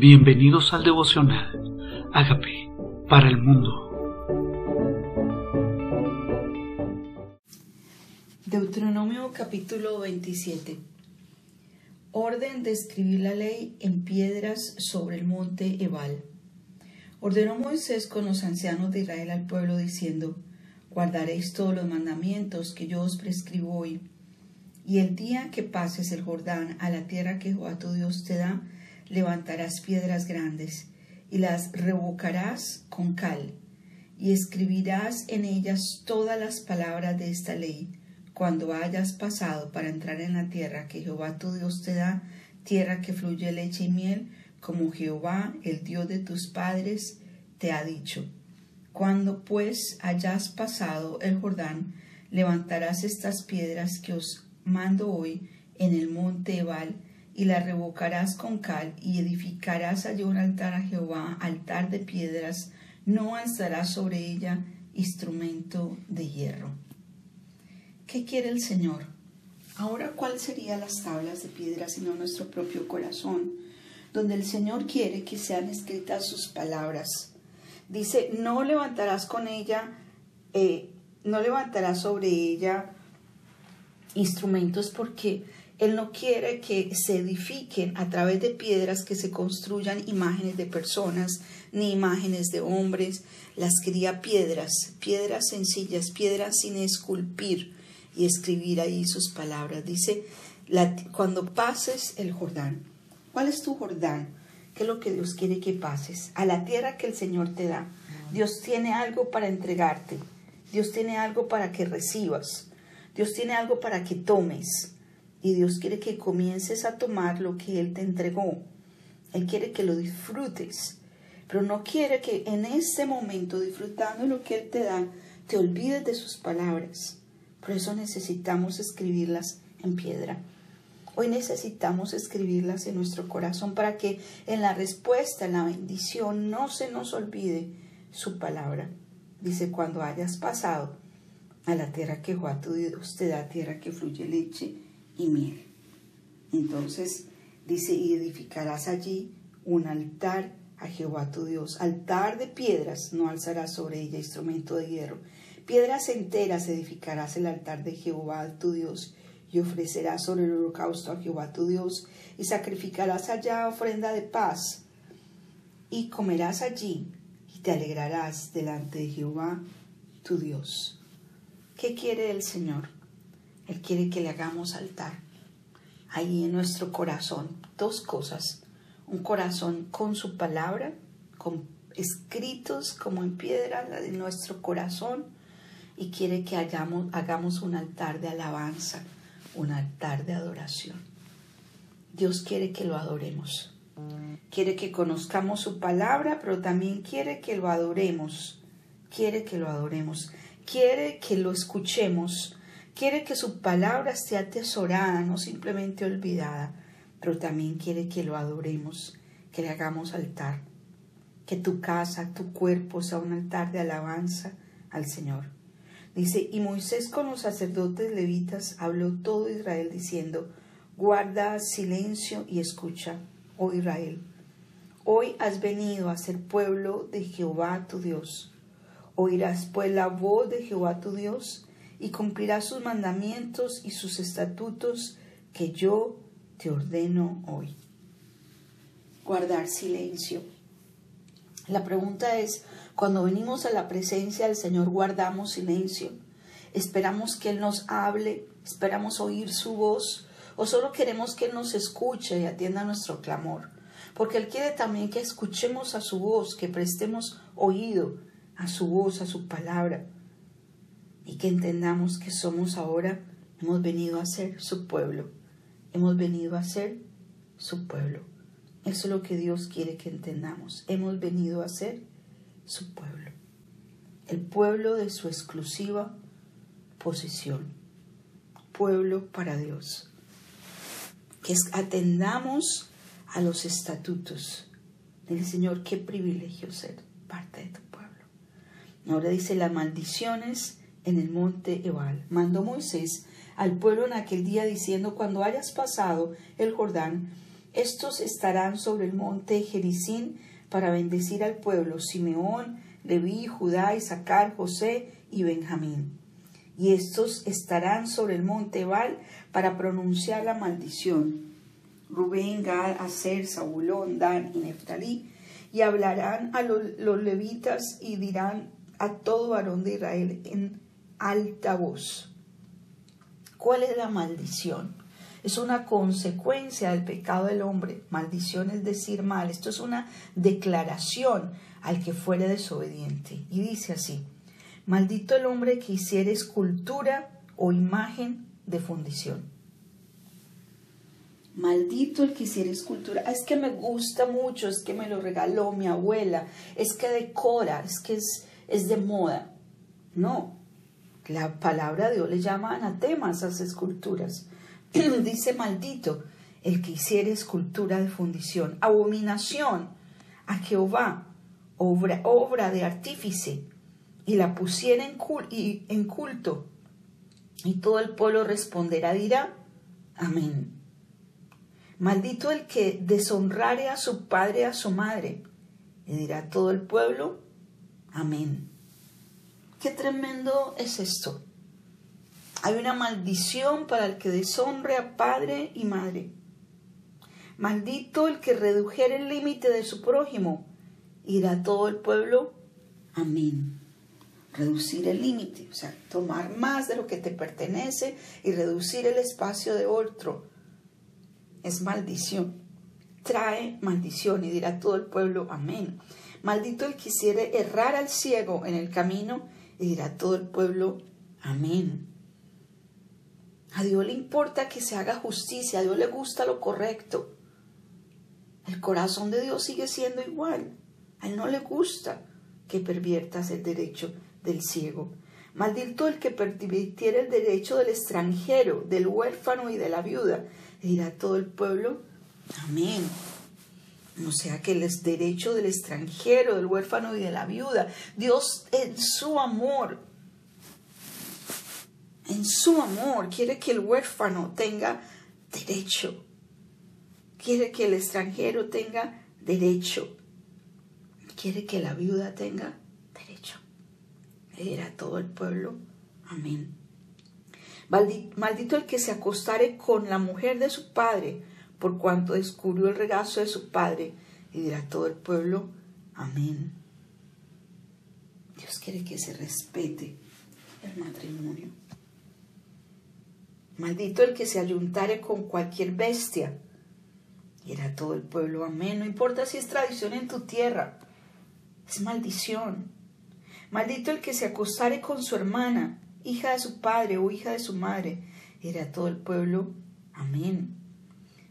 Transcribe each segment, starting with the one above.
Bienvenidos al devocional. Hágame para el mundo. Deuteronomio capítulo 27. Orden de escribir la ley en piedras sobre el monte Ebal. Ordenó Moisés con los ancianos de Israel al pueblo diciendo, Guardaréis todos los mandamientos que yo os prescribo hoy. Y el día que pases el Jordán a la tierra que Jehová tu Dios te da, levantarás piedras grandes y las revocarás con cal y escribirás en ellas todas las palabras de esta ley cuando hayas pasado para entrar en la tierra que Jehová tu Dios te da, tierra que fluye leche y miel, como Jehová, el Dios de tus padres, te ha dicho. Cuando pues hayas pasado el Jordán, levantarás estas piedras que os mando hoy en el monte Ebal, y la revocarás con cal, y edificarás allí un altar a Jehová, altar de piedras, no alzarás sobre ella instrumento de hierro. ¿Qué quiere el Señor? Ahora, ¿cuál serían las tablas de piedra sino nuestro propio corazón, donde el Señor quiere que sean escritas sus palabras? Dice, no levantarás con ella, eh, no levantarás sobre ella instrumentos porque él no quiere que se edifiquen a través de piedras que se construyan imágenes de personas ni imágenes de hombres. Las quería piedras, piedras sencillas, piedras sin esculpir y escribir ahí sus palabras. Dice, cuando pases el Jordán, ¿cuál es tu Jordán? ¿Qué es lo que Dios quiere que pases? A la tierra que el Señor te da. Dios tiene algo para entregarte. Dios tiene algo para que recibas. Dios tiene algo para que tomes y Dios quiere que comiences a tomar lo que Él te entregó. Él quiere que lo disfrutes, pero no quiere que en ese momento, disfrutando lo que Él te da, te olvides de sus palabras. Por eso necesitamos escribirlas en piedra. Hoy necesitamos escribirlas en nuestro corazón para que en la respuesta, en la bendición, no se nos olvide su palabra. Dice, cuando hayas pasado a la tierra que Jehová tu Dios te da, tierra que fluye leche y miel. Entonces dice, y edificarás allí un altar a Jehová tu Dios, altar de piedras, no alzarás sobre ella instrumento de hierro. Piedras enteras edificarás el altar de Jehová tu Dios, y ofrecerás sobre el holocausto a Jehová tu Dios, y sacrificarás allá ofrenda de paz, y comerás allí, y te alegrarás delante de Jehová tu Dios. ¿Qué quiere el Señor? Él quiere que le hagamos altar ahí en nuestro corazón. Dos cosas. Un corazón con su palabra, con escritos como en piedra de nuestro corazón y quiere que hagamos un altar de alabanza, un altar de adoración. Dios quiere que lo adoremos. Quiere que conozcamos su palabra, pero también quiere que lo adoremos. Quiere que lo adoremos. Quiere que lo escuchemos Quiere que su palabra esté atesorada, no simplemente olvidada, pero también quiere que lo adoremos, que le hagamos altar, que tu casa, tu cuerpo sea un altar de alabanza al Señor. Dice, y Moisés con los sacerdotes levitas habló todo Israel diciendo, guarda silencio y escucha, oh Israel. Hoy has venido a ser pueblo de Jehová tu Dios. Oirás pues la voz de Jehová tu Dios y cumplirás sus mandamientos y sus estatutos que yo te ordeno hoy. Guardar silencio. La pregunta es, cuando venimos a la presencia del Señor, guardamos silencio. Esperamos que Él nos hable, esperamos oír su voz, o solo queremos que Él nos escuche y atienda nuestro clamor. Porque Él quiere también que escuchemos a su voz, que prestemos oído a su voz, a su palabra y que entendamos que somos ahora, hemos venido a ser su pueblo, hemos venido a ser su pueblo. Eso es lo que Dios quiere que entendamos. Hemos venido a ser su pueblo, el pueblo de su exclusiva posición, pueblo para Dios. Que atendamos a los estatutos del Señor. Qué privilegio ser parte de tu pueblo. Ahora dice las maldiciones en el monte Ebal. Mandó Moisés al pueblo en aquel día diciendo, cuando hayas pasado el Jordán, Estos estarán sobre el monte Jericín para bendecir al pueblo, Simeón, Leví, Judá, Isaacar, José y Benjamín. Y estos estarán sobre el monte Ebal para pronunciar la maldición. Rubén, Gad, Aser, Zabulón, Dan y Neftalí, y hablarán a los, los levitas y dirán a todo varón de Israel en alta voz. ¿Cuál es la maldición? Es una consecuencia del pecado del hombre. Maldición es decir mal. Esto es una declaración al que fuere desobediente. Y dice así, maldito el hombre que hiciere escultura o imagen de fundición. Maldito el que hiciera escultura. Es que me gusta mucho, es que me lo regaló mi abuela, es que decora, es que es, es de moda. No, la palabra de Dios le llama anatema a esas esculturas. Dice maldito el que hiciera escultura de fundición, abominación a Jehová, obra, obra de artífice, y la pusiera en, en culto. Y todo el pueblo responderá, dirá, amén. Maldito el que deshonrare a su padre, a su madre. Y dirá todo el pueblo, amén. Qué tremendo es esto. Hay una maldición para el que deshonre a padre y madre. Maldito el que redujere el límite de su prójimo. Y dirá todo el pueblo, amén. Reducir el límite, o sea, tomar más de lo que te pertenece y reducir el espacio de otro es maldición. Trae maldición y dirá todo el pueblo amén. Maldito el que quisiere errar al ciego en el camino y dirá todo el pueblo amén. A Dios le importa que se haga justicia, a Dios le gusta lo correcto. El corazón de Dios sigue siendo igual. A Él no le gusta que perviertas el derecho del ciego. Maldito el que pervirtiera el derecho del extranjero, del huérfano y de la viuda, dirá todo el pueblo, amén. O sea que el derecho del extranjero, del huérfano y de la viuda, Dios en su amor, en su amor quiere que el huérfano tenga derecho, quiere que el extranjero tenga derecho, quiere que la viuda tenga derecho. Era todo el pueblo, amén. Maldito el que se acostare con la mujer de su padre, por cuanto descubrió el regazo de su padre. Y dirá todo el pueblo, amén. Dios quiere que se respete el matrimonio. Maldito el que se ayuntare con cualquier bestia. Y era todo el pueblo, amén. No importa si es tradición en tu tierra, es maldición. Maldito el que se acostare con su hermana hija de su padre o hija de su madre. Era todo el pueblo, amén.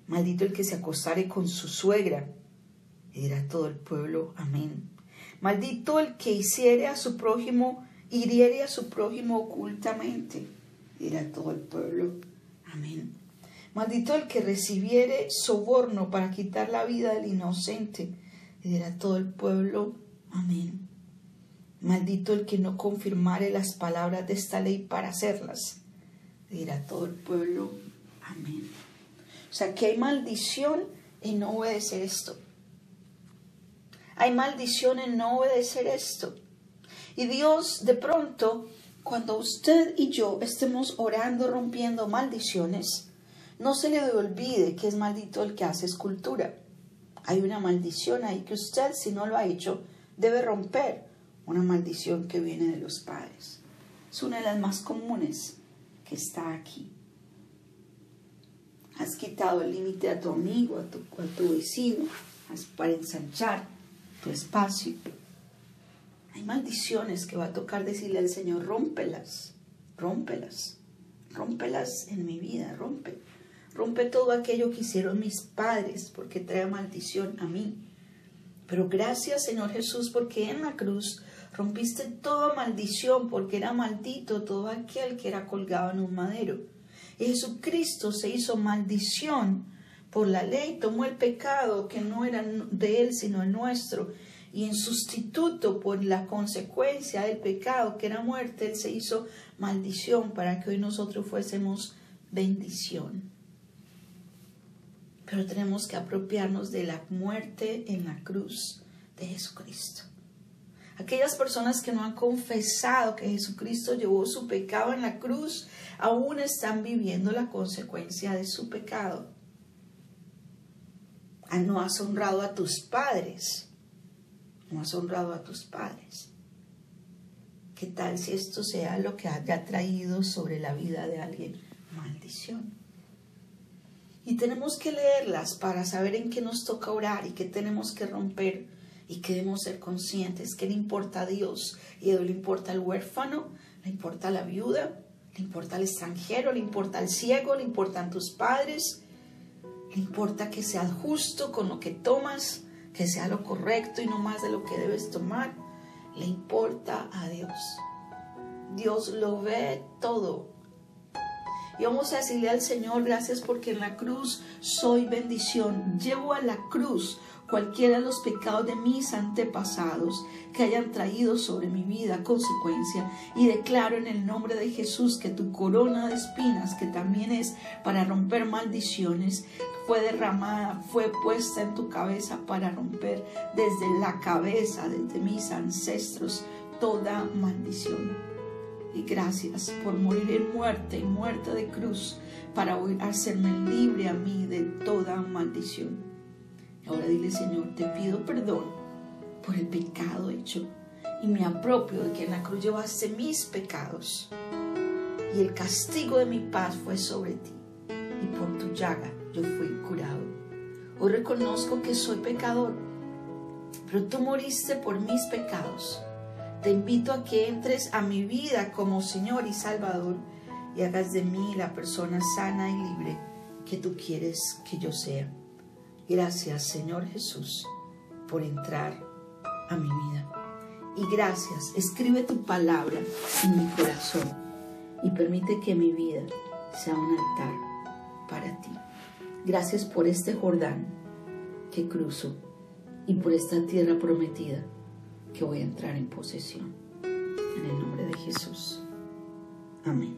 Maldito el que se acostare con su suegra. Era todo el pueblo, amén. Maldito el que hiciere a su prójimo, hiriere a su prójimo ocultamente. Era todo el pueblo, amén. Maldito el que recibiere soborno para quitar la vida del inocente. Era todo el pueblo, amén. Maldito el que no confirmare las palabras de esta ley para hacerlas. Dirá todo el pueblo, amén. O sea que hay maldición en no obedecer esto. Hay maldición en no obedecer esto. Y Dios de pronto, cuando usted y yo estemos orando, rompiendo maldiciones, no se le olvide que es maldito el que hace escultura. Hay una maldición ahí que usted, si no lo ha hecho, debe romper una maldición que viene de los padres. Es una de las más comunes que está aquí. Has quitado el límite a tu amigo, a tu, a tu vecino, para ensanchar tu espacio. Hay maldiciones que va a tocar decirle al Señor, rómpelas, rómpelas, rómpelas en mi vida, rompe. Rompe todo aquello que hicieron mis padres porque trae maldición a mí. Pero gracias Señor Jesús porque en la cruz Rompiste toda maldición porque era maldito todo aquel que era colgado en un madero. Jesucristo se hizo maldición por la ley, tomó el pecado que no era de él sino el nuestro. Y en sustituto por la consecuencia del pecado que era muerte, él se hizo maldición para que hoy nosotros fuésemos bendición. pero tenemos que apropiarnos de la muerte en la cruz de Jesucristo. Aquellas personas que no han confesado que Jesucristo llevó su pecado en la cruz, aún están viviendo la consecuencia de su pecado. Ah, no has honrado a tus padres. No has honrado a tus padres. ¿Qué tal si esto sea lo que haya traído sobre la vida de alguien? Maldición. Y tenemos que leerlas para saber en qué nos toca orar y qué tenemos que romper y que debemos ser conscientes que le importa a Dios y a le importa al huérfano, le importa a la viuda, le importa al extranjero, le importa al ciego, le importan tus padres, le importa que seas justo con lo que tomas, que sea lo correcto y no más de lo que debes tomar. Le importa a Dios. Dios lo ve todo. Y vamos a decirle al Señor, gracias porque en la cruz soy bendición. Llevo a la cruz cualquiera de los pecados de mis antepasados que hayan traído sobre mi vida consecuencia y declaro en el nombre de Jesús que tu corona de espinas, que también es para romper maldiciones, fue derramada, fue puesta en tu cabeza para romper desde la cabeza, desde mis ancestros, toda maldición. Y gracias por morir en muerte y muerte de cruz para hacerme libre a mí de toda maldición. Ahora dile, Señor, te pido perdón por el pecado hecho y me apropio de que en la cruz llevaste mis pecados y el castigo de mi paz fue sobre ti y por tu llaga yo fui curado. Hoy reconozco que soy pecador, pero tú moriste por mis pecados. Te invito a que entres a mi vida como Señor y Salvador y hagas de mí la persona sana y libre que tú quieres que yo sea. Gracias, Señor Jesús, por entrar a mi vida. Y gracias, escribe tu palabra en mi corazón y permite que mi vida sea un altar para ti. Gracias por este Jordán que cruzo y por esta tierra prometida que voy a entrar en posesión. En el nombre de Jesús. Amén.